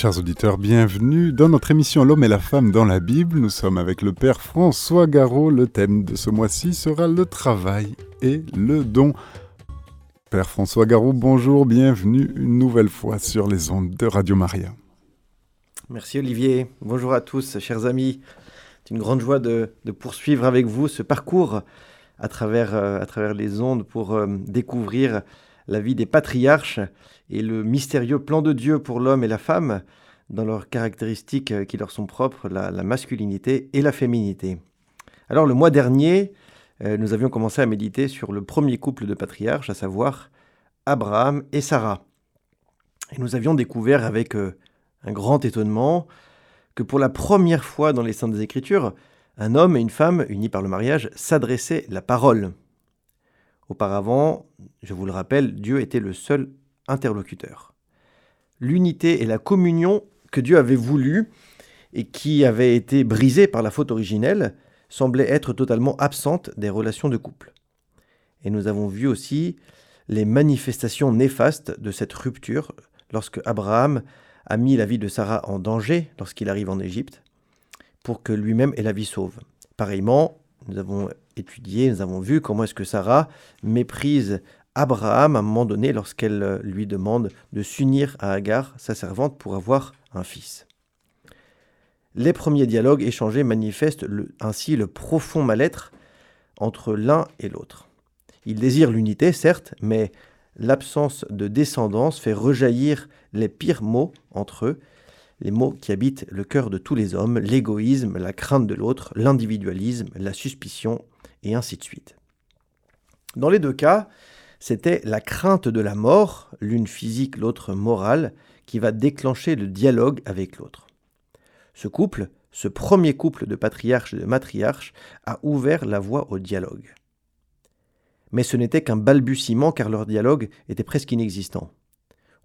Chers auditeurs, bienvenue dans notre émission L'homme et la femme dans la Bible. Nous sommes avec le Père François Garot. Le thème de ce mois-ci sera le travail et le don. Père François Garot, bonjour, bienvenue une nouvelle fois sur les ondes de Radio Maria. Merci Olivier, bonjour à tous, chers amis. C'est une grande joie de, poursuivre avec vous ce parcours à travers, euh, les ondes pour euh, découvrir la vie des patriarches et le mystérieux plan de Dieu pour l'homme et la femme dans leurs caractéristiques euh, qui leur sont propres, la, masculinité et la féminité. Alors le mois dernier, euh, nous avions commencé à méditer sur le premier couple de patriarches, à savoir Abraham et Sarah. Et nous avions découvert avec euh, un grand étonnement que pour la première fois dans les Saintes Écritures, un homme et une femme unis par le mariage s'adressaient la parole. Auparavant, je vous le rappelle, Dieu était le seul interlocuteur. L'unité et la communion que Dieu avait voulu et qui avait été brisée par la faute originelle semblaient être totalement absentes des relations de couple. Et nous avons vu aussi les manifestations néfastes de cette rupture lorsque Abraham a mis la vie de Sarah en danger lorsqu'il arrive en Égypte pour que lui-même ait la vie sauve. Pareillement, nous avons étudié, nous avons vu comment est-ce que Sarah méprise Abraham à un moment donné lorsqu'elle euh, lui demande de s'unir à Agar, sa servante, pour avoir un fils. Les premiers dialogues échangés manifestent ainsi le profond mal-être entre l'un et l'autre. Ils désirent l'unité, certes, mais l'absence de descendance fait rejaillir les pires mots entre eux, les mots qui habitent le cœur de tous les hommes, l'égoïsme, la crainte de l'autre, l'individualisme, la suspicion, et ainsi de suite. Dans les deux cas, c'était la crainte de la mort, l'une physique, l'autre morale, qui va déclencher le dialogue avec l'autre. Ce couple, ce premier couple de patriarches et de matriarches, a ouvert la voie au dialogue. Mais ce n'était qu'un balbutiement car leur dialogue était presque inexistant.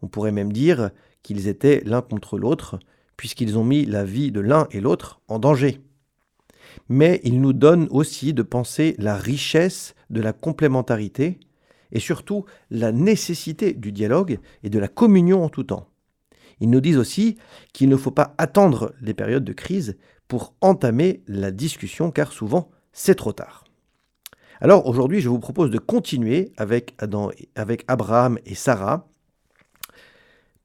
On pourrait même dire qu'ils étaient l'un contre l'autre, puisqu'ils ont mis la vie de l'un et l'autre en danger. Mais il nous donne aussi de penser la richesse de la complémentarité, et surtout la nécessité du dialogue et de la communion en tout temps. Ils nous disent aussi qu'il ne faut pas attendre les périodes de crise pour entamer la discussion, car souvent c'est trop tard. Alors aujourd'hui, je vous propose de continuer avec, Abraham et Sarah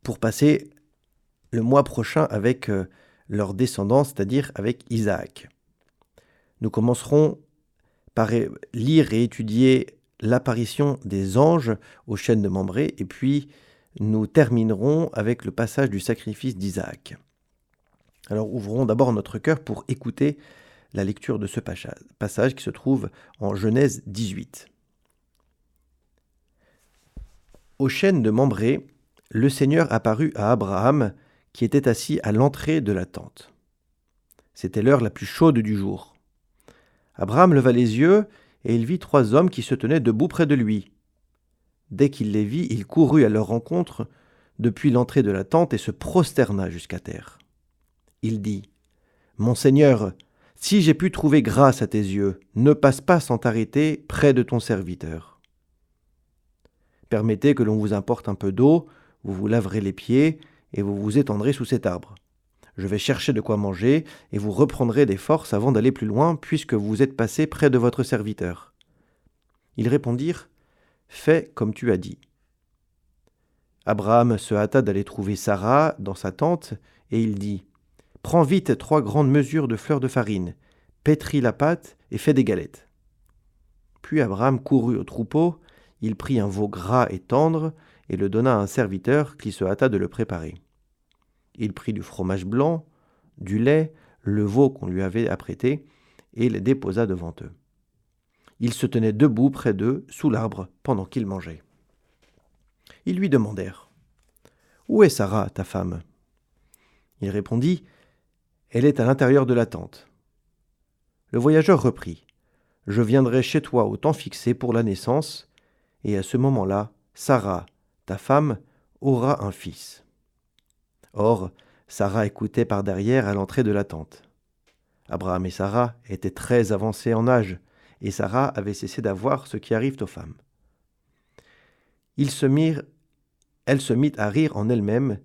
pour passer le mois prochain avec euh, leur descendants, c'est-à-dire avec Isaac. Nous commencerons par lire et étudier l'apparition des anges aux chaînes de Mambré, et puis nous terminerons avec le passage du sacrifice d'Isaac. Alors ouvrons d'abord notre cœur pour écouter la lecture de ce passage qui se trouve en Genèse 18. Aux chaînes de Mambré, le Seigneur apparut à Abraham qui était assis à l'entrée de la tente. C'était l'heure la plus chaude du jour. Abraham leva les yeux et il vit trois hommes qui se tenaient debout près de lui. Dès qu'il les vit, il courut à leur rencontre depuis l'entrée de la tente et se prosterna jusqu'à terre. Il dit Mon Seigneur, si j'ai pu trouver grâce à tes yeux, ne passe pas sans t'arrêter près de ton serviteur. Permettez que l'on vous importe un peu d'eau, vous vous laverez les pieds et vous vous étendrez sous cet arbre. Je vais chercher de quoi manger, et vous reprendrez des forces avant d'aller plus loin, puisque vous êtes passé près de votre serviteur. Ils répondirent Fais comme tu as dit. Abraham se hâta d'aller trouver Sarah dans sa tente, et il dit Prends vite trois grandes mesures de fleurs de farine, pétris la pâte et fais des galettes. Puis Abraham courut au troupeau, il prit un veau gras et tendre, et le donna à un serviteur qui se hâta de le préparer. Il prit du fromage blanc, du lait, le veau qu'on lui avait apprêté, et les déposa devant eux. Ils se tenaient debout près d'eux, sous l'arbre, pendant qu'ils mangeaient. Ils lui demandèrent Où est Sarah, ta femme? Il répondit Elle est à l'intérieur de la tente. Le voyageur reprit Je viendrai chez toi au temps fixé pour la naissance, et à ce moment-là, Sarah, ta femme, aura un fils. Or, Sarah écoutait par derrière à l'entrée de la tente. Abraham et Sarah étaient très avancés en âge, et Sarah avait cessé d'avoir ce qui arrive aux femmes. Ils se mirent, elle se mit à rire en elle-même.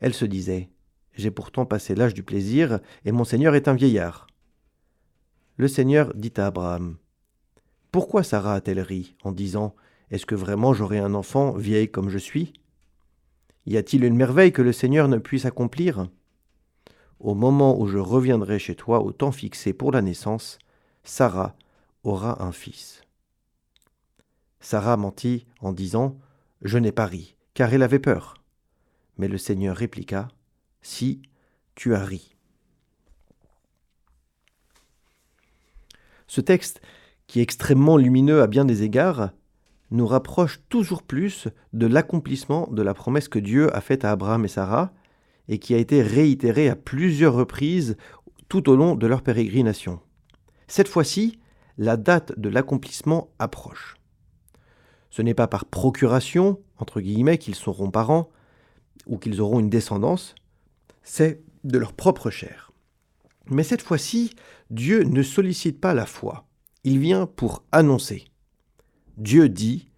Elle se disait J'ai pourtant passé l'âge du plaisir, et mon Seigneur est un vieillard. Le Seigneur dit à Abraham, Pourquoi Sarah a-t-elle ri en disant, Est-ce que vraiment j'aurai un enfant vieille comme je suis? Y a-t-il une merveille que le Seigneur ne puisse accomplir? Au moment où je reviendrai chez toi au temps fixé pour la naissance, Sarah aura un fils. Sarah mentit en disant, Je n'ai pas ri, car elle avait peur. Mais le Seigneur répliqua, Si, tu as ri. Ce texte, qui est extrêmement lumineux à bien des égards, nous rapproche toujours plus de l'accomplissement de la promesse que Dieu a faite à Abraham et Sarah, et qui a été réitérée à plusieurs reprises tout au long de leur pérégrination. Cette fois-ci, la date de l'accomplissement approche. Ce n'est pas par procuration, entre guillemets, qu'ils seront parents, ou qu'ils auront une descendance, c'est de leur propre chair. Mais cette fois-ci, Dieu ne sollicite pas la foi, il vient pour annoncer. Dieu dit,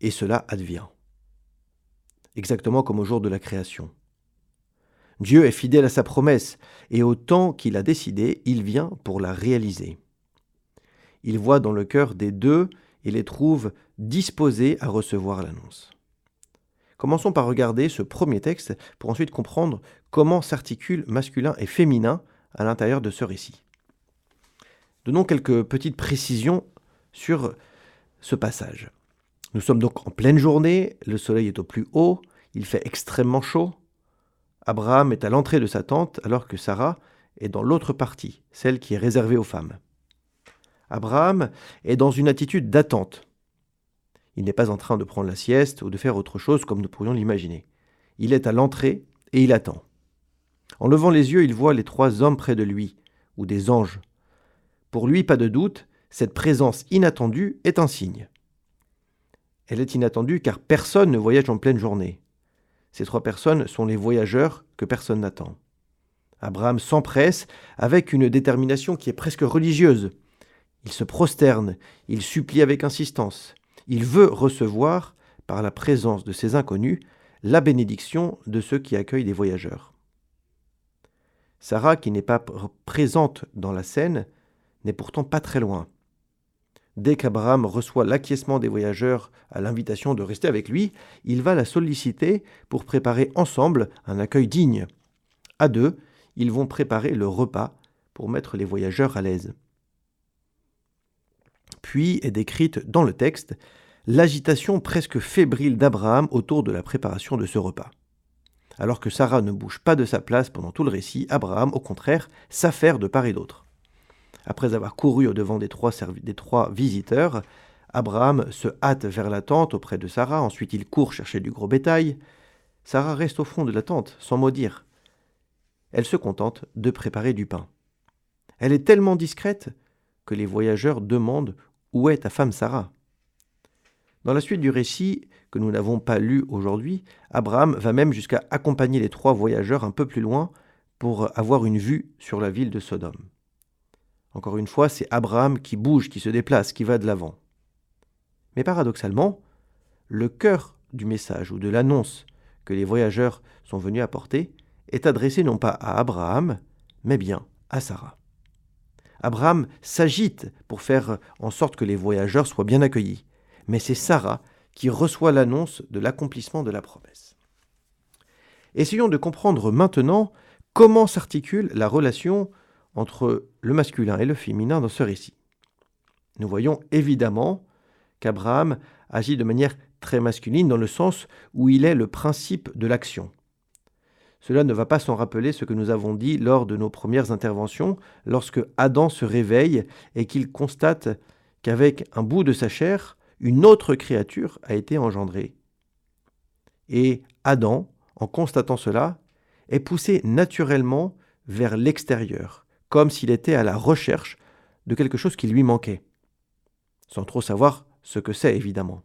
et cela advient. Exactement comme au jour de la création. Dieu est fidèle à sa promesse, et au temps qu'il a décidé, il vient pour la réaliser. Il voit dans le cœur des deux et les trouve disposés à recevoir l'annonce. Commençons par regarder ce premier texte pour ensuite comprendre comment s'articulent masculin et féminin à l'intérieur de ce récit. Donnons quelques petites précisions sur ce passage. Nous sommes donc en pleine journée, le soleil est au plus haut, il fait extrêmement chaud. Abraham est à l'entrée de sa tente alors que Sarah est dans l'autre partie, celle qui est réservée aux femmes. Abraham est dans une attitude d'attente. Il n'est pas en train de prendre la sieste ou de faire autre chose comme nous pourrions l'imaginer. Il est à l'entrée et il attend. En levant les yeux, il voit les trois hommes près de lui, ou des anges. Pour lui, pas de doute, cette présence inattendue est un signe. Elle est inattendue car personne ne voyage en pleine journée. Ces trois personnes sont les voyageurs que personne n'attend. Abraham s'empresse avec une détermination qui est presque religieuse. Il se prosterne, il supplie avec insistance. Il veut recevoir, par la présence de ces inconnus, la bénédiction de ceux qui accueillent des voyageurs. Sarah, qui n'est pas présente dans la scène, n'est pourtant pas très loin. Dès qu'Abraham reçoit l'acquiescement des voyageurs à l'invitation de rester avec lui, il va la solliciter pour préparer ensemble un accueil digne. À deux, ils vont préparer le repas pour mettre les voyageurs à l'aise. Puis est décrite dans le texte l'agitation presque fébrile d'Abraham autour de la préparation de ce repas. Alors que Sarah ne bouge pas de sa place pendant tout le récit, Abraham, au contraire, s'affaire de part et d'autre. Après avoir couru au-devant des trois, des trois visiteurs, Abraham se hâte vers la tente auprès de Sarah, ensuite il court chercher du gros bétail. Sarah reste au fond de la tente, sans mot dire. Elle se contente de préparer du pain. Elle est tellement discrète que les voyageurs demandent où est ta femme Sarah Dans la suite du récit, que nous n'avons pas lu aujourd'hui, Abraham va même jusqu'à accompagner les trois voyageurs un peu plus loin pour avoir une vue sur la ville de Sodome. Encore une fois, c'est Abraham qui bouge, qui se déplace, qui va de l'avant. Mais paradoxalement, le cœur du message ou de l'annonce que les voyageurs sont venus apporter est adressé non pas à Abraham, mais bien à Sarah. Abraham s'agite pour faire en sorte que les voyageurs soient bien accueillis. Mais c'est Sarah qui reçoit l'annonce de l'accomplissement de la promesse. Essayons de comprendre maintenant comment s'articule la relation entre le masculin et le féminin dans ce récit. Nous voyons évidemment qu'Abraham agit de manière très masculine dans le sens où il est le principe de l'action. Cela ne va pas sans rappeler ce que nous avons dit lors de nos premières interventions, lorsque Adam se réveille et qu'il constate qu'avec un bout de sa chair, une autre créature a été engendrée. Et Adam, en constatant cela, est poussé naturellement vers l'extérieur, comme s'il était à la recherche de quelque chose qui lui manquait, sans trop savoir ce que c'est évidemment.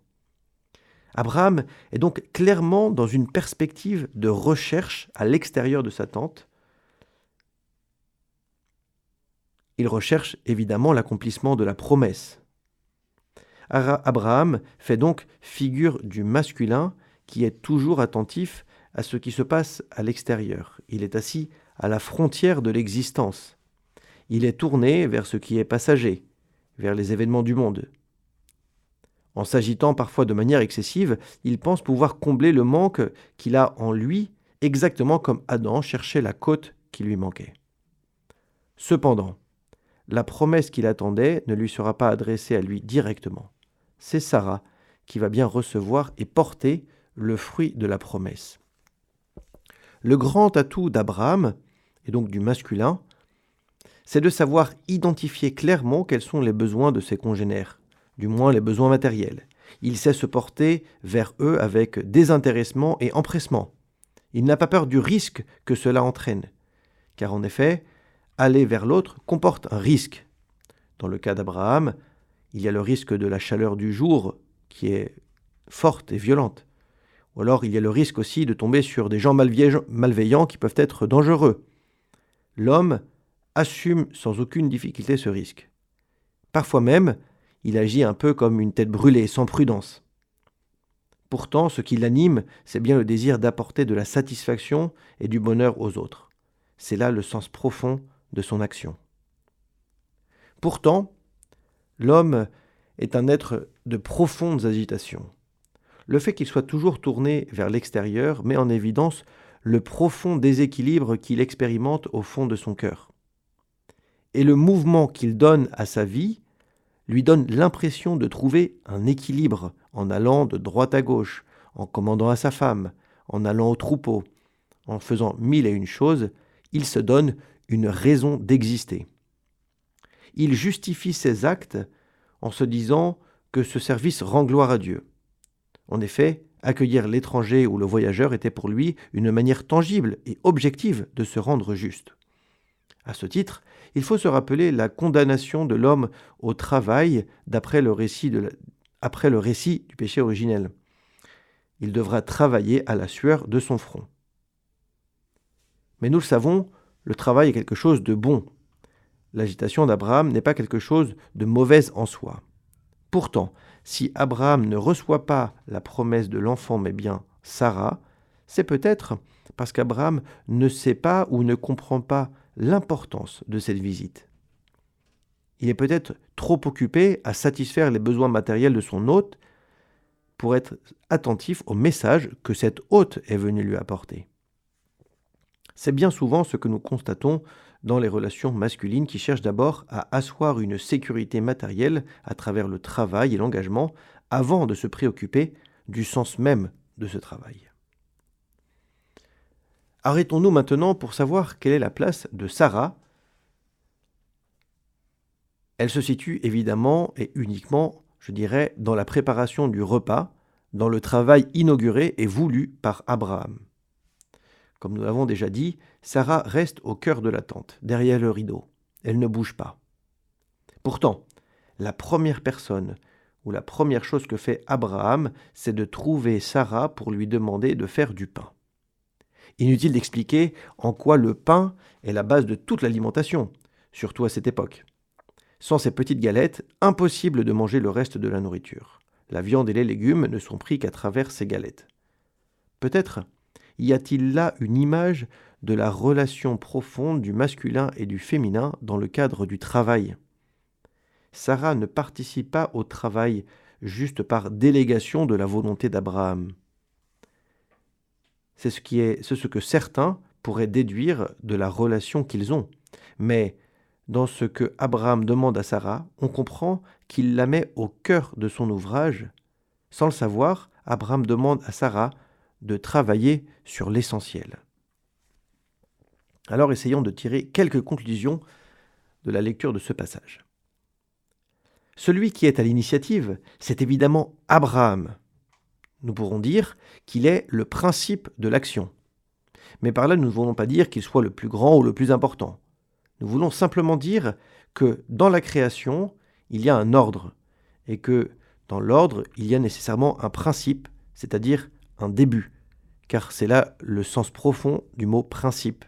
Abraham est donc clairement dans une perspective de recherche à l'extérieur de sa tente. Il recherche évidemment l'accomplissement de la promesse. Abraham fait donc figure du masculin qui est toujours attentif à ce qui se passe à l'extérieur. Il est assis à la frontière de l'existence. Il est tourné vers ce qui est passager, vers les événements du monde. En s'agitant parfois de manière excessive, il pense pouvoir combler le manque qu'il a en lui, exactement comme Adam cherchait la côte qui lui manquait. Cependant, la promesse qu'il attendait ne lui sera pas adressée à lui directement. C'est Sarah qui va bien recevoir et porter le fruit de la promesse. Le grand atout d'Abraham, et donc du masculin, c'est de savoir identifier clairement quels sont les besoins de ses congénères, du moins les besoins matériels. Il sait se porter vers eux avec désintéressement et empressement. Il n'a pas peur du risque que cela entraîne, car en effet, aller vers l'autre comporte un risque. Dans le cas d'Abraham, il y a le risque de la chaleur du jour qui est forte et violente. Ou alors il y a le risque aussi de tomber sur des gens malveillants qui peuvent être dangereux. L'homme assume sans aucune difficulté ce risque. Parfois même, il agit un peu comme une tête brûlée, sans prudence. Pourtant, ce qui l'anime, c'est bien le désir d'apporter de la satisfaction et du bonheur aux autres. C'est là le sens profond de son action. Pourtant, l'homme est un être de profondes agitations. Le fait qu'il soit toujours tourné vers l'extérieur met en évidence le profond déséquilibre qu'il expérimente au fond de son cœur et le mouvement qu'il donne à sa vie lui donne l'impression de trouver un équilibre en allant de droite à gauche, en commandant à sa femme, en allant au troupeau, en faisant mille et une choses, il se donne une raison d'exister. Il justifie ses actes en se disant que ce service rend gloire à Dieu. En effet, accueillir l'étranger ou le voyageur était pour lui une manière tangible et objective de se rendre juste. À ce titre, il faut se rappeler la condamnation de l'homme au travail d'après le, récit après le récit du péché originel. Il devra travailler à la sueur de son front. Mais nous le savons, le travail est quelque chose de bon. L'agitation d'Abraham n'est pas quelque chose de mauvais en soi. Pourtant, si Abraham ne reçoit pas la promesse de l'enfant mais bien Sarah, c'est peut-être parce qu'Abraham ne sait pas ou ne comprend pas l'importance de cette visite. Il est peut-être trop occupé à satisfaire les besoins matériels de son hôte pour être attentif au message que cet hôte est venu lui apporter. C'est bien souvent ce que nous constatons dans les relations masculines qui cherchent d'abord à asseoir une sécurité matérielle à travers le travail et l'engagement avant de se préoccuper du sens même de ce travail. Arrêtons-nous maintenant pour savoir quelle est la place de Sarah. Elle se situe évidemment et uniquement, je dirais, dans la préparation du repas, dans le travail inauguré et voulu par Abraham. Comme nous l'avons déjà dit, Sarah reste au cœur de la tente, derrière le rideau. Elle ne bouge pas. Pourtant, la première personne ou la première chose que fait Abraham, c'est de trouver Sarah pour lui demander de faire du pain. Inutile d'expliquer en quoi le pain est la base de toute l'alimentation, surtout à cette époque. Sans ces petites galettes, impossible de manger le reste de la nourriture. La viande et les légumes ne sont pris qu'à travers ces galettes. Peut-être y a-t-il là une image de la relation profonde du masculin et du féminin dans le cadre du travail. Sarah ne participe pas au travail juste par délégation de la volonté d'Abraham. C'est ce, que certains pourraient déduire de la relation qu'ils ont. Mais dans ce que Abraham demande à Sarah, on comprend qu'il la met au cœur de son ouvrage. Sans le savoir, Abraham demande à Sarah de travailler sur l'essentiel. Alors essayons de tirer quelques conclusions de la lecture de ce passage. Celui qui est à l'initiative, c'est évidemment Abraham, nous pourrons dire qu'il est le principe de l'action. Mais par là, nous ne voulons pas dire qu'il soit le plus grand ou le plus important. Nous voulons simplement dire que dans la création, il y a un ordre, et que dans l'ordre, il y a nécessairement un principe, c'est-à-dire un début, car c'est là le sens profond du mot principe.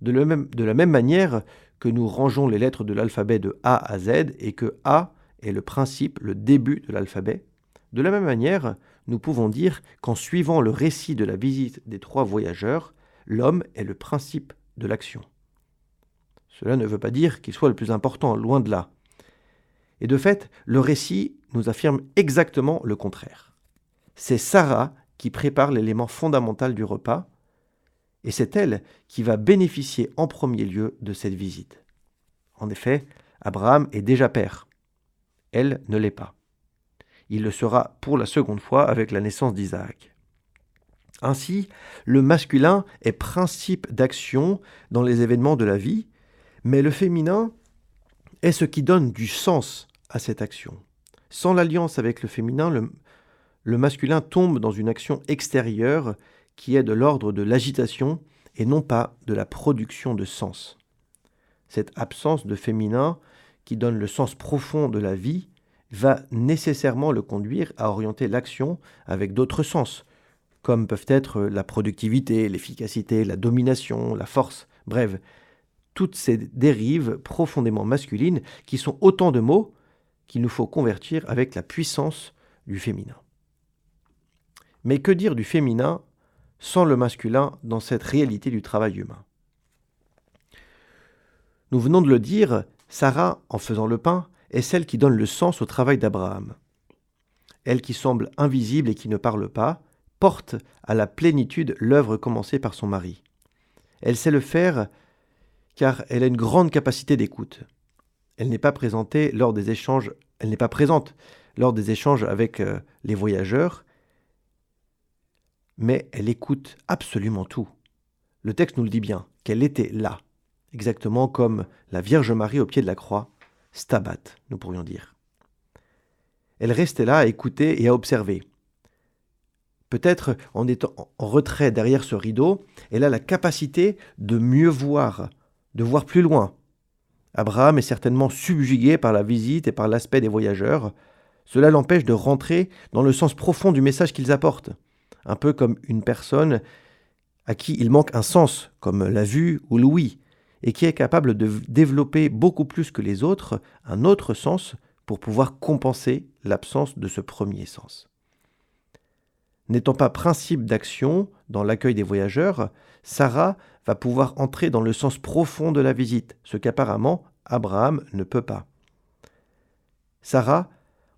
De, la même manière que nous rangeons les lettres de l'alphabet de A à Z et que A est le principe, le début de l'alphabet, de la même manière, nous pouvons dire qu'en suivant le récit de la visite des trois voyageurs, l'homme est le principe de l'action. Cela ne veut pas dire qu'il soit le plus important, loin de là. Et de fait, le récit nous affirme exactement le contraire. C'est Sarah qui prépare l'élément fondamental du repas, et c'est elle qui va bénéficier en premier lieu de cette visite. En effet, Abraham est déjà père. Elle ne l'est pas. Il le sera pour la seconde fois avec la naissance d'Isaac. Ainsi, le masculin est principe d'action dans les événements de la vie, mais le féminin est ce qui donne du sens à cette action. Sans l'alliance avec le féminin, le, masculin tombe dans une action extérieure qui est de l'ordre de l'agitation et non pas de la production de sens. Cette absence de féminin qui donne le sens profond de la vie va nécessairement le conduire à orienter l'action avec d'autres sens, comme peuvent être la productivité, l'efficacité, la domination, la force, bref, toutes ces dérives profondément masculines qui sont autant de mots qu'il nous faut convertir avec la puissance du féminin. Mais que dire du féminin sans le masculin dans cette réalité du travail humain? Nous venons de le dire, Sarah, en faisant le pain, est celle qui donne le sens au travail d'Abraham. Elle qui semble invisible et qui ne parle pas, porte à la plénitude l'œuvre commencée par son mari. Elle sait le faire car elle a une grande capacité d'écoute. Elle n'est pas présentée lors des échanges, elle n'est pas présente lors des échanges avec euh, les voyageurs, mais elle écoute absolument tout. Le texte nous le dit bien, qu'elle était là, exactement comme la Vierge Marie au pied de la croix, stabat, nous pourrions dire. Elle restait là à écouter et à observer. Peut-être en étant en retrait derrière ce rideau, elle a la capacité de mieux voir, de voir plus loin. Abraham est certainement subjugué par la visite et par l'aspect des voyageurs. Cela l'empêche de rentrer dans le sens profond du message qu'ils apportent, un peu comme une personne à qui il manque un sens, comme la vue ou l'ouïe, et qui est capable de développer beaucoup plus que les autres un autre sens pour pouvoir compenser l'absence de ce premier sens. N'étant pas principe d'action dans l'accueil des voyageurs, Sarah va pouvoir entrer dans le sens profond de la visite, ce qu'apparemment Abraham ne peut pas. Sarah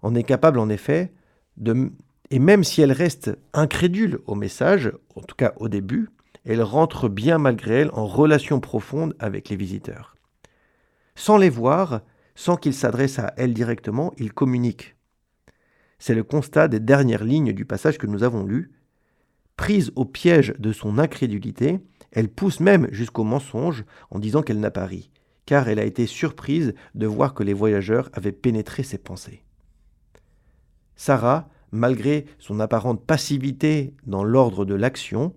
en est capable en effet de... Et même si elle reste incrédule au message, en tout cas au début, elle rentre bien malgré elle en relation profonde avec les visiteurs. Sans les voir, sans qu'ils s'adressent à elle directement, ils communiquent. C'est le constat des dernières lignes du passage que nous avons lu. Prise au piège de son incrédulité, elle pousse même jusqu'au mensonge en disant qu'elle n'a pas ri, car elle a été surprise de voir que les voyageurs avaient pénétré ses pensées. Sarah, malgré son apparente passivité dans l'ordre de l'action,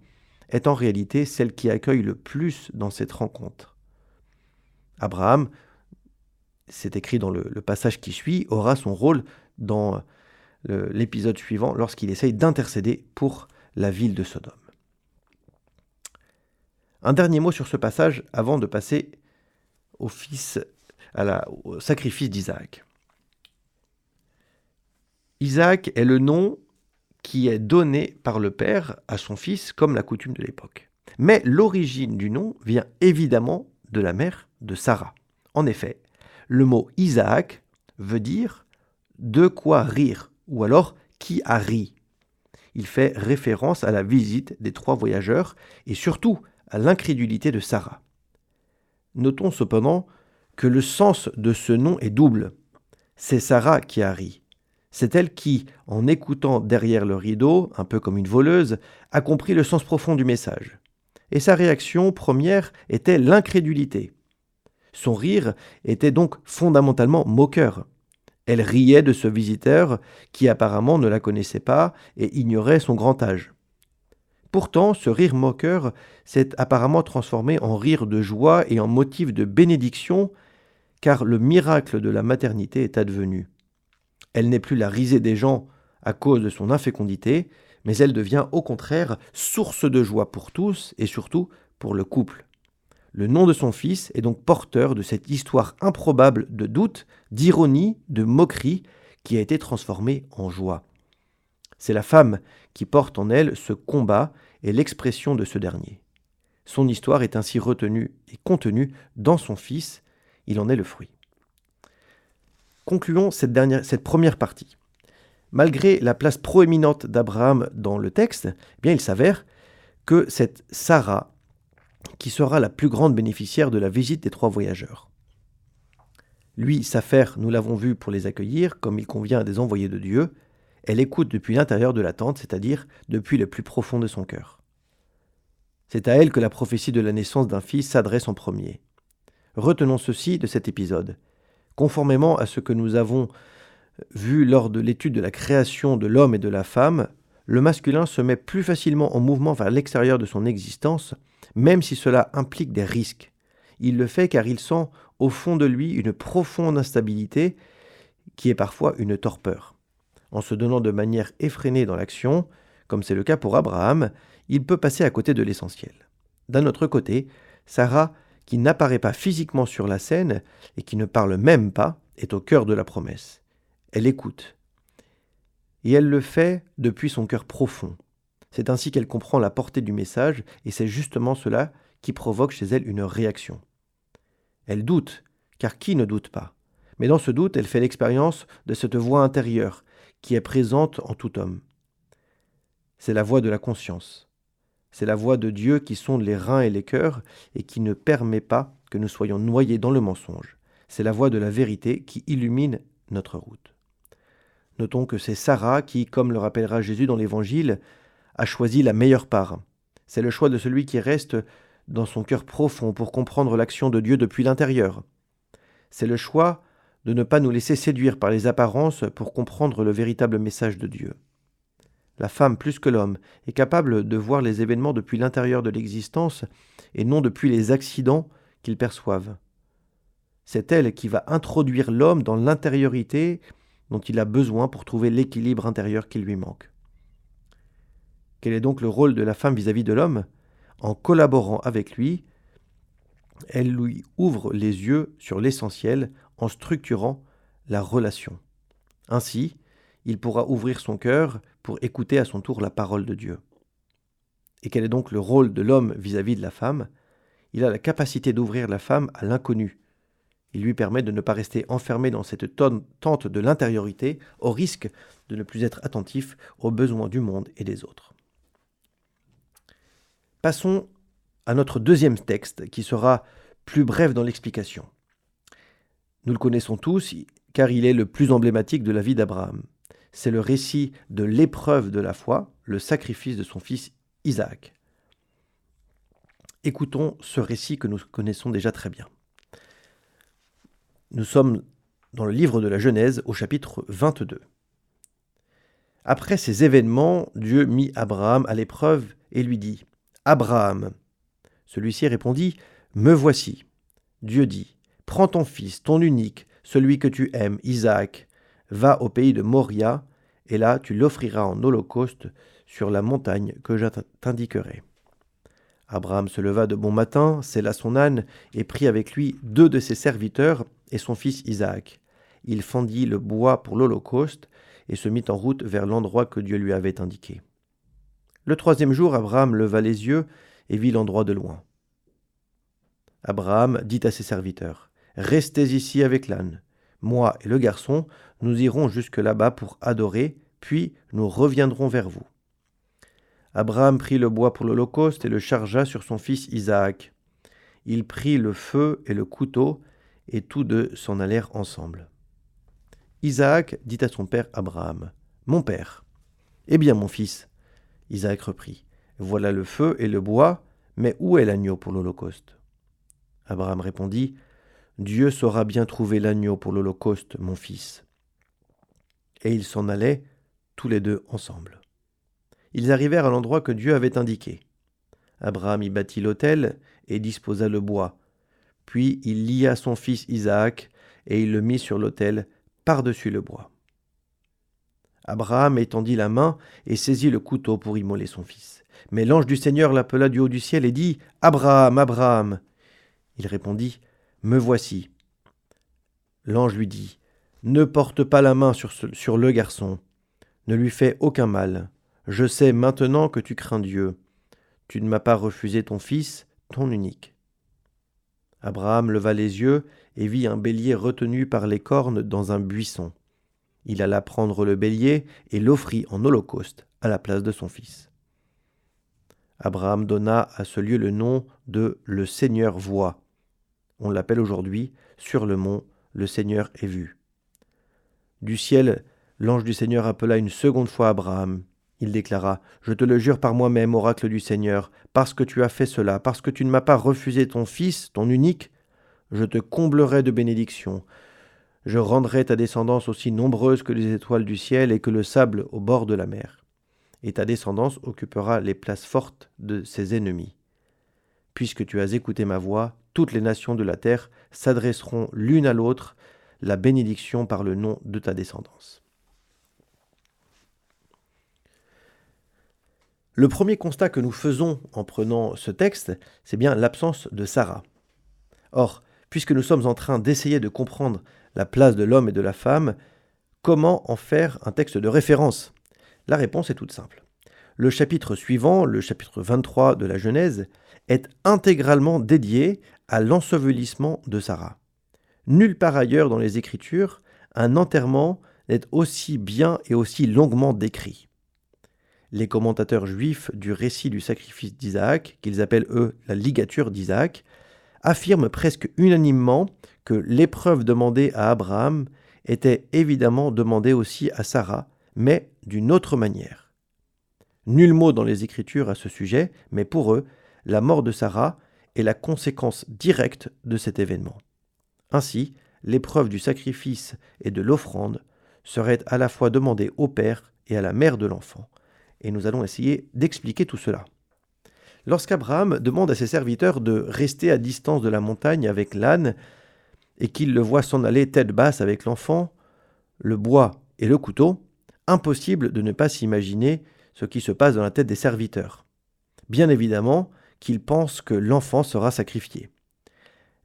est en réalité celle qui accueille le plus dans cette rencontre. Abraham, c'est écrit dans le, passage qui suit, aura son rôle dans l'épisode suivant lorsqu'il essaye d'intercéder pour la ville de Sodome. Un dernier mot sur ce passage avant de passer au, au sacrifice d'Isaac. Isaac est le nom qui est donné par le père à son fils comme la coutume de l'époque. Mais l'origine du nom vient évidemment de la mère de Sarah. En effet, le mot Isaac veut dire de quoi rire, ou alors qui a ri. Il fait référence à la visite des trois voyageurs et surtout à l'incrédulité de Sarah. Notons cependant que le sens de ce nom est double. C'est Sarah qui a ri. C'est elle qui, en écoutant derrière le rideau, un peu comme une voleuse, a compris le sens profond du message. Et sa réaction première était l'incrédulité. Son rire était donc fondamentalement moqueur. Elle riait de ce visiteur qui apparemment ne la connaissait pas et ignorait son grand âge. Pourtant, ce rire moqueur s'est apparemment transformé en rire de joie et en motif de bénédiction, car le miracle de la maternité est advenu. Elle n'est plus la risée des gens à cause de son infécondité, mais elle devient au contraire source de joie pour tous et surtout pour le couple. Le nom de son fils est donc porteur de cette histoire improbable de doute, d'ironie, de moquerie qui a été transformée en joie. C'est la femme qui porte en elle ce combat et l'expression de ce dernier. Son histoire est ainsi retenue et contenue dans son Fils, il en est le fruit. Concluons cette, première partie. Malgré la place proéminente d'Abraham dans le texte, eh bien il s'avère que c'est Sarah qui sera la plus grande bénéficiaire de la visite des trois voyageurs. Lui s'affaire, nous l'avons vu, pour les accueillir, comme il convient à des envoyés de Dieu. Elle écoute depuis l'intérieur de la tente, c'est-à-dire depuis le plus profond de son cœur. C'est à elle que la prophétie de la naissance d'un fils s'adresse en premier. Retenons ceci de cet épisode. Conformément à ce que nous avons vu lors de l'étude de la création de l'homme et de la femme, le masculin se met plus facilement en mouvement vers l'extérieur de son existence, même si cela implique des risques. Il le fait car il sent au fond de lui une profonde instabilité qui est parfois une torpeur. En se donnant de manière effrénée dans l'action, comme c'est le cas pour Abraham, il peut passer à côté de l'essentiel. D'un autre côté, Sarah, qui n'apparaît pas physiquement sur la scène et qui ne parle même pas, est au cœur de la promesse. Elle écoute. Et elle le fait depuis son cœur profond. C'est ainsi qu'elle comprend la portée du message et c'est justement cela qui provoque chez elle une réaction. Elle doute, car qui ne doute pas? Mais dans ce doute, elle fait l'expérience de cette voix intérieure qui est présente en tout homme. C'est la voix de la conscience. C'est la voix de Dieu qui sonde les reins et les cœurs et qui ne permet pas que nous soyons noyés dans le mensonge. C'est la voix de la vérité qui illumine notre route. Notons que c'est Sarah qui, comme le rappellera Jésus dans l'Évangile, a choisi la meilleure part. C'est le choix de celui qui reste dans son cœur profond pour comprendre l'action de Dieu depuis l'intérieur. C'est le choix de ne pas nous laisser séduire par les apparences pour comprendre le véritable message de Dieu. La femme, plus que l'homme, est capable de voir les événements depuis l'intérieur de l'existence et non depuis les accidents qu'ils perçoivent. C'est elle qui va introduire l'homme dans l'intériorité dont il a besoin pour trouver l'équilibre intérieur qui lui manque. Quel est donc le rôle de la femme vis-à-vis de l'homme? En collaborant avec lui, elle lui ouvre les yeux sur l'essentiel en structurant la relation. Ainsi, il pourra ouvrir son cœur pour écouter à son tour la parole de Dieu. Et quel est donc le rôle de l'homme vis-à-vis de la femme? Il a la capacité d'ouvrir la femme à l'inconnu. Il lui permet de ne pas rester enfermé dans cette tente de l'intériorité, au risque de ne plus être attentif aux besoins du monde et des autres. Passons à notre deuxième texte, qui sera plus bref dans l'explication. Nous le connaissons tous, car il est le plus emblématique de la vie d'Abraham c'est le récit de l'épreuve de la foi, le sacrifice de son fils Isaac. Écoutons ce récit que nous connaissons déjà très bien. Nous sommes dans le livre de la Genèse au chapitre 22. Après ces événements, Dieu mit Abraham à l'épreuve et lui dit Abraham. Celui-ci répondit Me voici. Dieu dit Prends ton fils, ton unique, celui que tu aimes, Isaac, Va au pays de Moria, et là tu l'offriras en holocauste sur la montagne que je t'indiquerai. Abraham se leva de bon matin, sella son âne, et prit avec lui deux de ses serviteurs et son fils Isaac. Il fendit le bois pour l'holocauste, et se mit en route vers l'endroit que Dieu lui avait indiqué. Le troisième jour, Abraham leva les yeux et vit l'endroit de loin. Abraham dit à ses serviteurs, Restez ici avec l'âne. Moi et le garçon, nous irons jusque là-bas pour adorer, puis nous reviendrons vers vous. Abraham prit le bois pour l'Holocauste et le chargea sur son fils Isaac. Il prit le feu et le couteau, et tous deux s'en allèrent ensemble. Isaac dit à son père Abraham, Mon père. Eh bien, mon fils. Isaac reprit, Voilà le feu et le bois, mais où est l'agneau pour l'Holocauste? Abraham répondit, Dieu saura bien trouver l'agneau pour l'Holocauste, mon fils et ils s'en allaient tous les deux ensemble. Ils arrivèrent à l'endroit que Dieu avait indiqué. Abraham y bâtit l'autel et disposa le bois. Puis il lia son fils Isaac et il le mit sur l'autel par-dessus le bois. Abraham étendit la main et saisit le couteau pour immoler son fils. Mais l'ange du Seigneur l'appela du haut du ciel et dit Abraham, Abraham. Il répondit Me voici. L'ange lui dit ne porte pas la main sur, le garçon. Ne lui fais aucun mal. Je sais maintenant que tu crains Dieu. Tu ne m'as pas refusé ton fils, ton unique. Abraham leva les yeux et vit un bélier retenu par les cornes dans un buisson. Il alla prendre le bélier et l'offrit en holocauste à la place de son fils. Abraham donna à ce lieu le nom de le Seigneur voit. On l'appelle aujourd'hui sur le mont le Seigneur est vu. Du ciel, l'ange du Seigneur appela une seconde fois Abraham. Il déclara Je te le jure par moi-même, oracle du Seigneur, parce que tu as fait cela, parce que tu ne m'as pas refusé ton fils, ton unique, je te comblerai de bénédictions. Je rendrai ta descendance aussi nombreuse que les étoiles du ciel et que le sable au bord de la mer et ta descendance occupera les places fortes de ses ennemis. Puisque tu as écouté ma voix, toutes les nations de la terre s'adresseront l'une à l'autre la bénédiction par le nom de ta descendance. Le premier constat que nous faisons en prenant ce texte, c'est bien l'absence de Sarah. Or, puisque nous sommes en train d'essayer de comprendre la place de l'homme et de la femme, comment en faire un texte de référence? La réponse est toute simple. Le chapitre suivant, le chapitre 23 de la Genèse, est intégralement dédié à l'ensevelissement de Sarah. Nulle part ailleurs dans les Écritures, un enterrement n'est aussi bien et aussi longuement décrit. Les commentateurs juifs du récit du sacrifice d'Isaac, qu'ils appellent eux la ligature d'Isaac, affirment presque unanimement que l'épreuve demandée à Abraham était évidemment demandée aussi à Sarah, mais d'une autre manière. Nul mot dans les Écritures à ce sujet, mais pour eux, la mort de Sarah est la conséquence directe de cet événement. Ainsi, l'épreuve du sacrifice et de l'offrande serait à la fois demandée au père et à la mère de l'enfant. Et nous allons essayer d'expliquer tout cela. Lorsqu'Abraham demande à ses serviteurs de rester à distance de la montagne avec l'âne, et qu'il le voit s'en aller tête basse avec l'enfant, le bois et le couteau, impossible de ne pas s'imaginer ce qui se passe dans la tête des serviteurs. Bien évidemment qu'ils pensent que l'enfant sera sacrifié.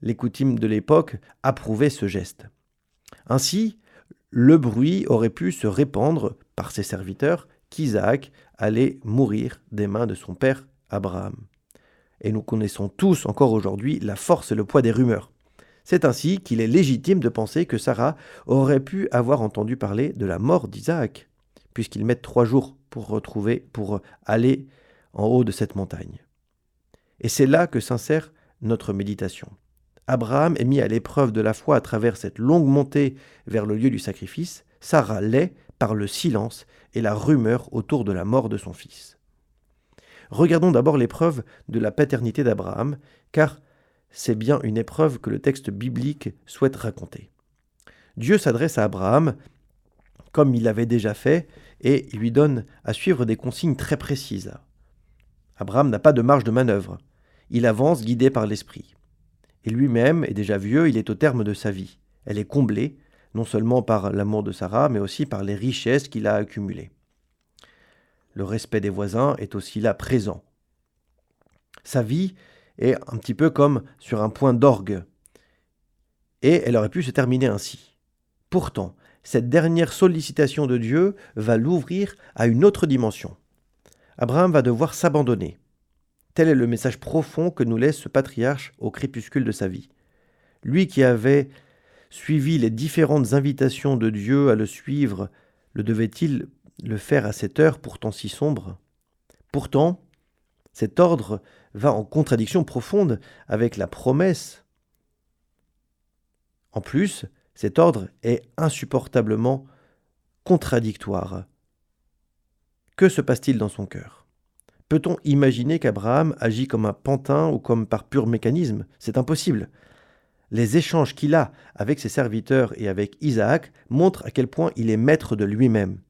Les coutumes de l'époque approuvaient ce geste. Ainsi, le bruit aurait pu se répandre par ses serviteurs qu'Isaac allait mourir des mains de son père Abraham. Et nous connaissons tous encore aujourd'hui la force et le poids des rumeurs. C'est ainsi qu'il est légitime de penser que Sarah aurait pu avoir entendu parler de la mort d'Isaac puisqu'ils mettent trois jours pour retrouver, pour aller en haut de cette montagne. Et c'est là que s'insère notre méditation. Abraham est mis à l'épreuve de la foi à travers cette longue montée vers le lieu du sacrifice. Sarah l'est par le silence et la rumeur autour de la mort de son fils. Regardons d'abord l'épreuve de la paternité d'Abraham, car c'est bien une épreuve que le texte biblique souhaite raconter. Dieu s'adresse à Abraham comme il l'avait déjà fait, et lui donne à suivre des consignes très précises. Abraham n'a pas de marge de manœuvre. Il avance guidé par l'Esprit. Et lui-même est déjà vieux, il est au terme de sa vie. Elle est comblée, non seulement par l'amour de Sarah, mais aussi par les richesses qu'il a accumulées. Le respect des voisins est aussi là présent. Sa vie est un petit peu comme sur un point d'orgue. Et elle aurait pu se terminer ainsi. Pourtant, cette dernière sollicitation de Dieu va l'ouvrir à une autre dimension. Abraham va devoir s'abandonner. Tel est le message profond que nous laisse ce patriarche au crépuscule de sa vie. Lui qui avait suivi les différentes invitations de Dieu à le suivre, le devait-il le faire à cette heure pourtant si sombre? Pourtant, cet ordre va en contradiction profonde avec la promesse. En plus, cet ordre est insupportablement contradictoire. Que se passe-t-il dans son cœur? Peut-on imaginer qu'Abraham agit comme un pantin ou comme par pur mécanisme? C'est impossible. Les échanges qu'il a avec ses serviteurs et avec Isaac montrent à quel point il est maître de lui-même.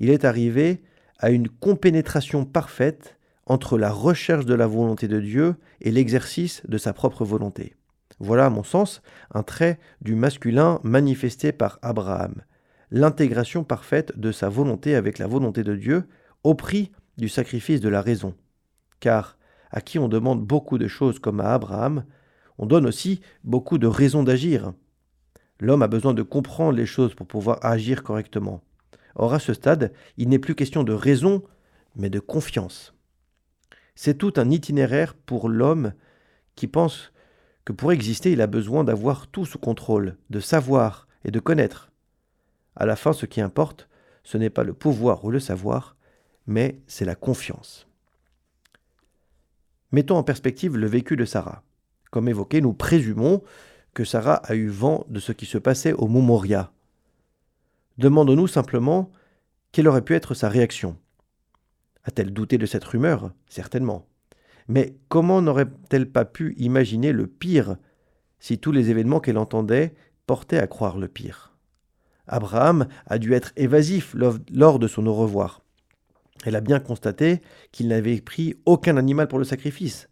Il est arrivé à une compénétration parfaite entre la recherche de la volonté de Dieu et l'exercice de sa propre volonté. Voilà, à mon sens, un trait du masculin manifesté par Abraham, l'intégration parfaite de sa volonté avec la volonté de Dieu au prix du sacrifice de la raison. Car à qui on demande beaucoup de choses comme à Abraham, on donne aussi beaucoup de raisons d'agir. L'homme a besoin de comprendre les choses pour pouvoir agir correctement. Or, à ce stade, il n'est plus question de raison, mais de confiance. C'est tout un itinéraire pour l'homme qui pense que pour exister, il a besoin d'avoir tout sous contrôle, de savoir et de connaître. À la fin, ce qui importe, ce n'est pas le pouvoir ou le savoir, mais c'est la confiance. Mettons en perspective le vécu de Sarah. Comme évoqué, nous présumons que Sarah a eu vent de ce qui se passait au Mont Moria. Demandons-nous simplement quelle aurait pu être sa réaction. A-t-elle douté de cette rumeur? Certainement. Mais comment n'aurait-elle pas pu imaginer le pire si tous les événements qu'elle entendait portaient à croire le pire? Abraham a dû être évasif lors de son au revoir. Elle a bien constaté qu'il n'avait pris aucun animal pour le sacrifice.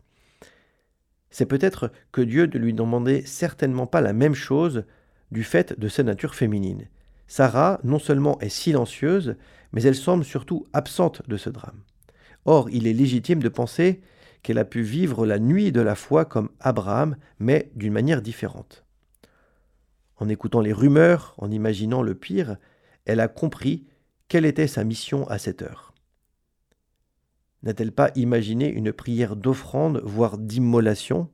C'est peut-être que Dieu ne lui demandait certainement pas la même chose du fait de sa nature féminine. Sarah non seulement est silencieuse, mais elle semble surtout absente de ce drame. Or, il est légitime de penser qu'elle a pu vivre la nuit de la foi comme Abraham, mais d'une manière différente. En écoutant les rumeurs, en imaginant le pire, elle a compris quelle était sa mission à cette heure. N'a-t-elle pas imaginé une prière d'offrande, voire d'immolation?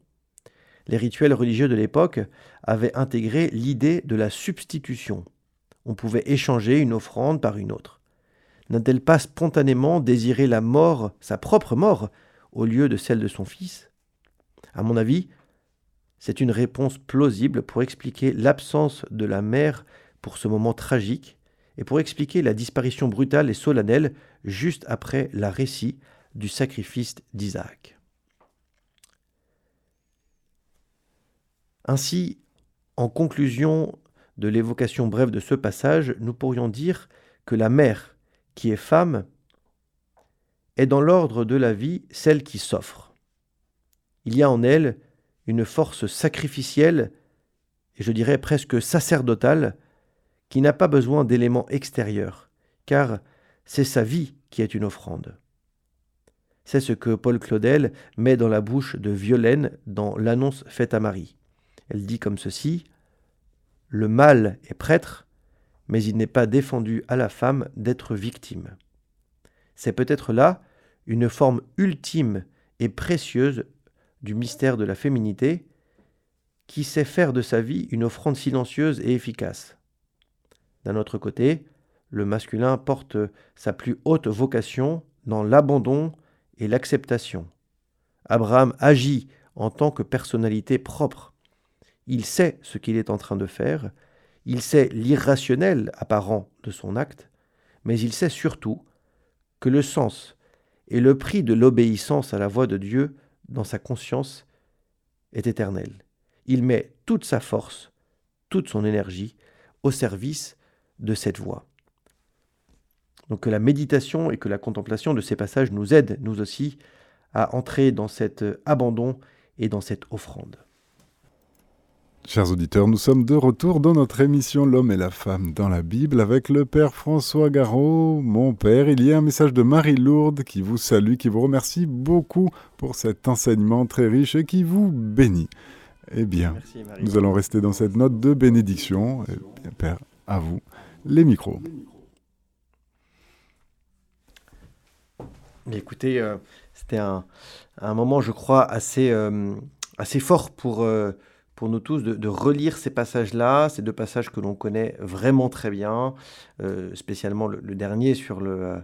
Les rituels religieux de l'époque avaient intégré l'idée de la substitution. On pouvait échanger une offrande par une autre. N'a-t-elle pas spontanément désiré la mort, sa propre mort, au lieu de celle de son fils? À mon avis, c'est une réponse plausible pour expliquer l'absence de la mère pour ce moment tragique et pour expliquer la disparition brutale et solennelle juste après la récit du sacrifice d'Isaac. Ainsi, en conclusion de l'évocation brève de ce passage, nous pourrions dire que la mère, qui est femme, est dans l'ordre de la vie celle qui s'offre. Il y a en elle une force sacrificielle, et je dirais presque sacerdotale, qui n'a pas besoin d'éléments extérieurs, car c'est sa vie qui est une offrande. C'est ce que Paul Claudel met dans la bouche de Violaine dans l'annonce faite à Marie. Elle dit comme ceci Le mal est prêtre, mais il n'est pas défendu à la femme d'être victime. C'est peut-être là une forme ultime et précieuse du mystère de la féminité qui sait faire de sa vie une offrande silencieuse et efficace. D'un autre côté, le masculin porte sa plus haute vocation dans l'abandon et l'acceptation. Abraham agit en tant que personnalité propre. Il sait ce qu'il est en train de faire, il sait l'irrationnel apparent de son acte, mais il sait surtout que le sens et le prix de l'obéissance à la voix de Dieu dans sa conscience est éternel. Il met toute sa force, toute son énergie au service de cette voie. Donc que la méditation et que la contemplation de ces passages nous aident, nous aussi, à entrer dans cet abandon et dans cette offrande. Chers auditeurs, nous sommes de retour dans notre émission L'homme et la femme dans la Bible avec le Père François Garot. Mon Père, il y a un message de Marie-Lourde qui vous salue, qui vous remercie beaucoup pour cet enseignement très riche et qui vous bénit. Eh bien, nous allons rester dans cette note de bénédiction. Eh bien, Père, à vous les micros. Écoutez, euh, c'était un, moment, je crois, assez, euh, assez fort pour, euh, pour nous tous de, relire ces passages-là, ces deux passages que l'on connaît vraiment très bien, spécialement le, dernier sur le,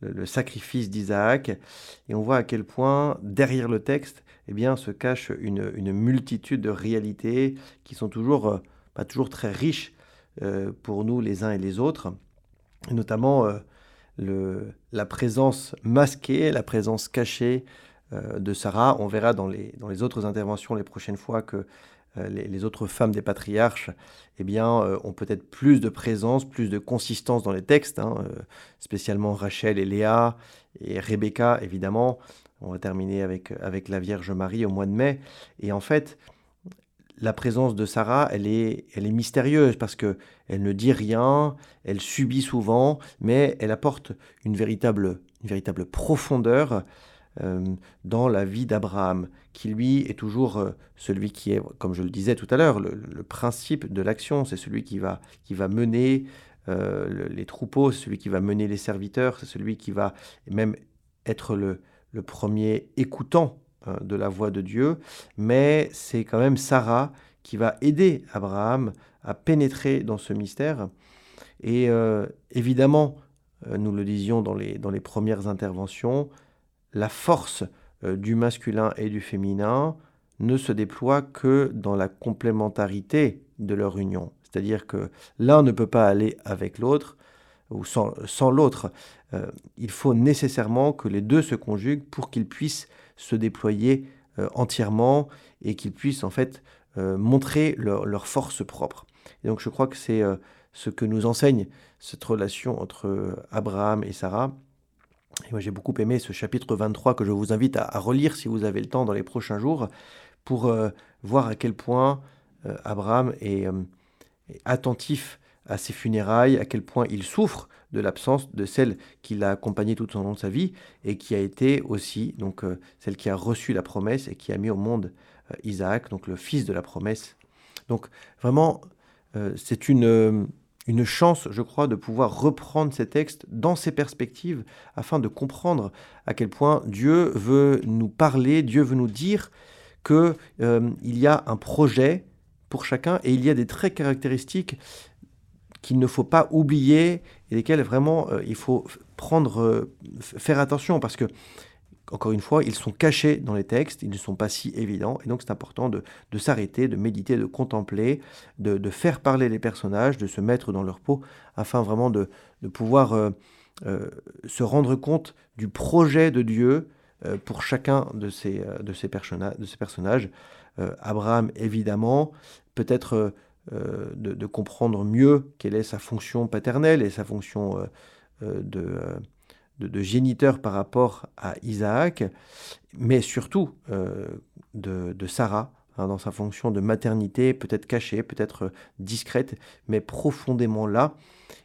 le sacrifice d'Isaac. Et on voit à quel point, derrière le texte, eh bien, se cache une, une multitude de réalités qui sont toujours, pas toujours très riches pour nous les uns et les autres, notamment la présence masquée, la présence cachée euh, de Sarah. On verra dans les, dans les autres interventions les prochaines fois que euh, les, autres femmes des patriarches eh bien, euh, ont peut-être plus de présence, plus de consistance dans les textes, hein, spécialement Rachel et Léa et Rebecca, évidemment. On va terminer avec, avec la Vierge Marie au mois de mai. Et en fait, la présence de Sarah, elle est, elle est mystérieuse parce que elle ne dit rien, elle subit souvent, mais elle apporte une véritable, une véritable profondeur euh, dans la vie d'Abraham, qui lui est toujours euh, celui qui est, comme je le disais tout à l'heure, le, principe de l'action, c'est celui qui va, qui va mener les troupeaux, c'est celui qui va mener les serviteurs, c'est celui qui va même être le premier écoutant de la voix de Dieu, mais c'est quand même Sarah qui va aider Abraham à pénétrer dans ce mystère. Et évidemment, nous le disions dans les, dans premières interventions, la force du masculin et du féminin ne se déploie que dans la complémentarité de leur union. C'est-à-dire que l'un ne peut pas aller avec l'autre ou sans, l'autre. Euh, il faut nécessairement que les deux se conjuguent pour qu'ils puissent se déployer euh, entièrement et qu'ils puissent en fait euh, montrer leur, force propre. Donc je crois que c'est ce que nous enseigne cette relation entre Abraham et Sarah. Et moi j'ai beaucoup aimé ce chapitre 23 que je vous invite à relire si vous avez le temps dans les prochains jours, pour voir à quel point Abraham euh, est, attentif à ses funérailles, à quel point il souffre de l'absence de celle qui l'a accompagné tout au long de sa vie et qui a été aussi donc celle qui a reçu la promesse et qui a mis au monde Isaac, donc le fils de la promesse. Donc vraiment, c'est une, une chance, je crois, de pouvoir reprendre ces textes dans ces perspectives afin de comprendre à quel point Dieu veut nous parler, Dieu veut nous dire qu'il euh, y a un projet pour chacun et il y a des traits caractéristiques qu'il ne faut pas oublier et lesquels vraiment euh, il faut prendre, euh, faire attention parce que, encore une fois, ils sont cachés dans les textes, ils ne sont pas si évidents et donc c'est important de, s'arrêter, de méditer, de contempler, de, faire parler les personnages, de se mettre dans leur peau afin vraiment de, pouvoir se rendre compte du projet de Dieu euh, pour chacun de ces, euh, de ces, de ces personnages. Euh, Abraham, évidemment, peut-être de, comprendre mieux quelle est sa fonction paternelle et sa fonction de, de, géniteur par rapport à Isaac, mais surtout de, Sarah, hein, dans sa fonction de maternité, peut-être cachée, peut-être discrète, mais profondément là,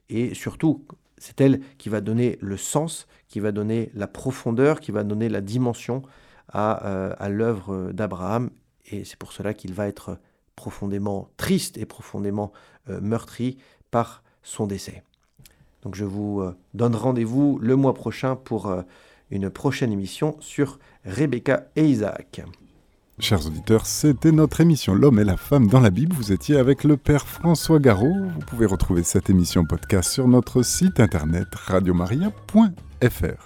et surtout c'est elle qui va donner le sens, qui va donner la profondeur, qui va donner la dimension à, euh, l'œuvre d'Abraham. Et c'est pour cela qu'il va être profondément triste et profondément euh, meurtri par son décès. Donc je vous euh, donne rendez-vous le mois prochain pour une prochaine émission sur Rebecca et Isaac. Chers auditeurs, c'était notre émission L'homme et la femme dans la Bible. Vous étiez avec le Père François Garot. Vous pouvez retrouver cette émission podcast sur notre site internet radiomaria.fr.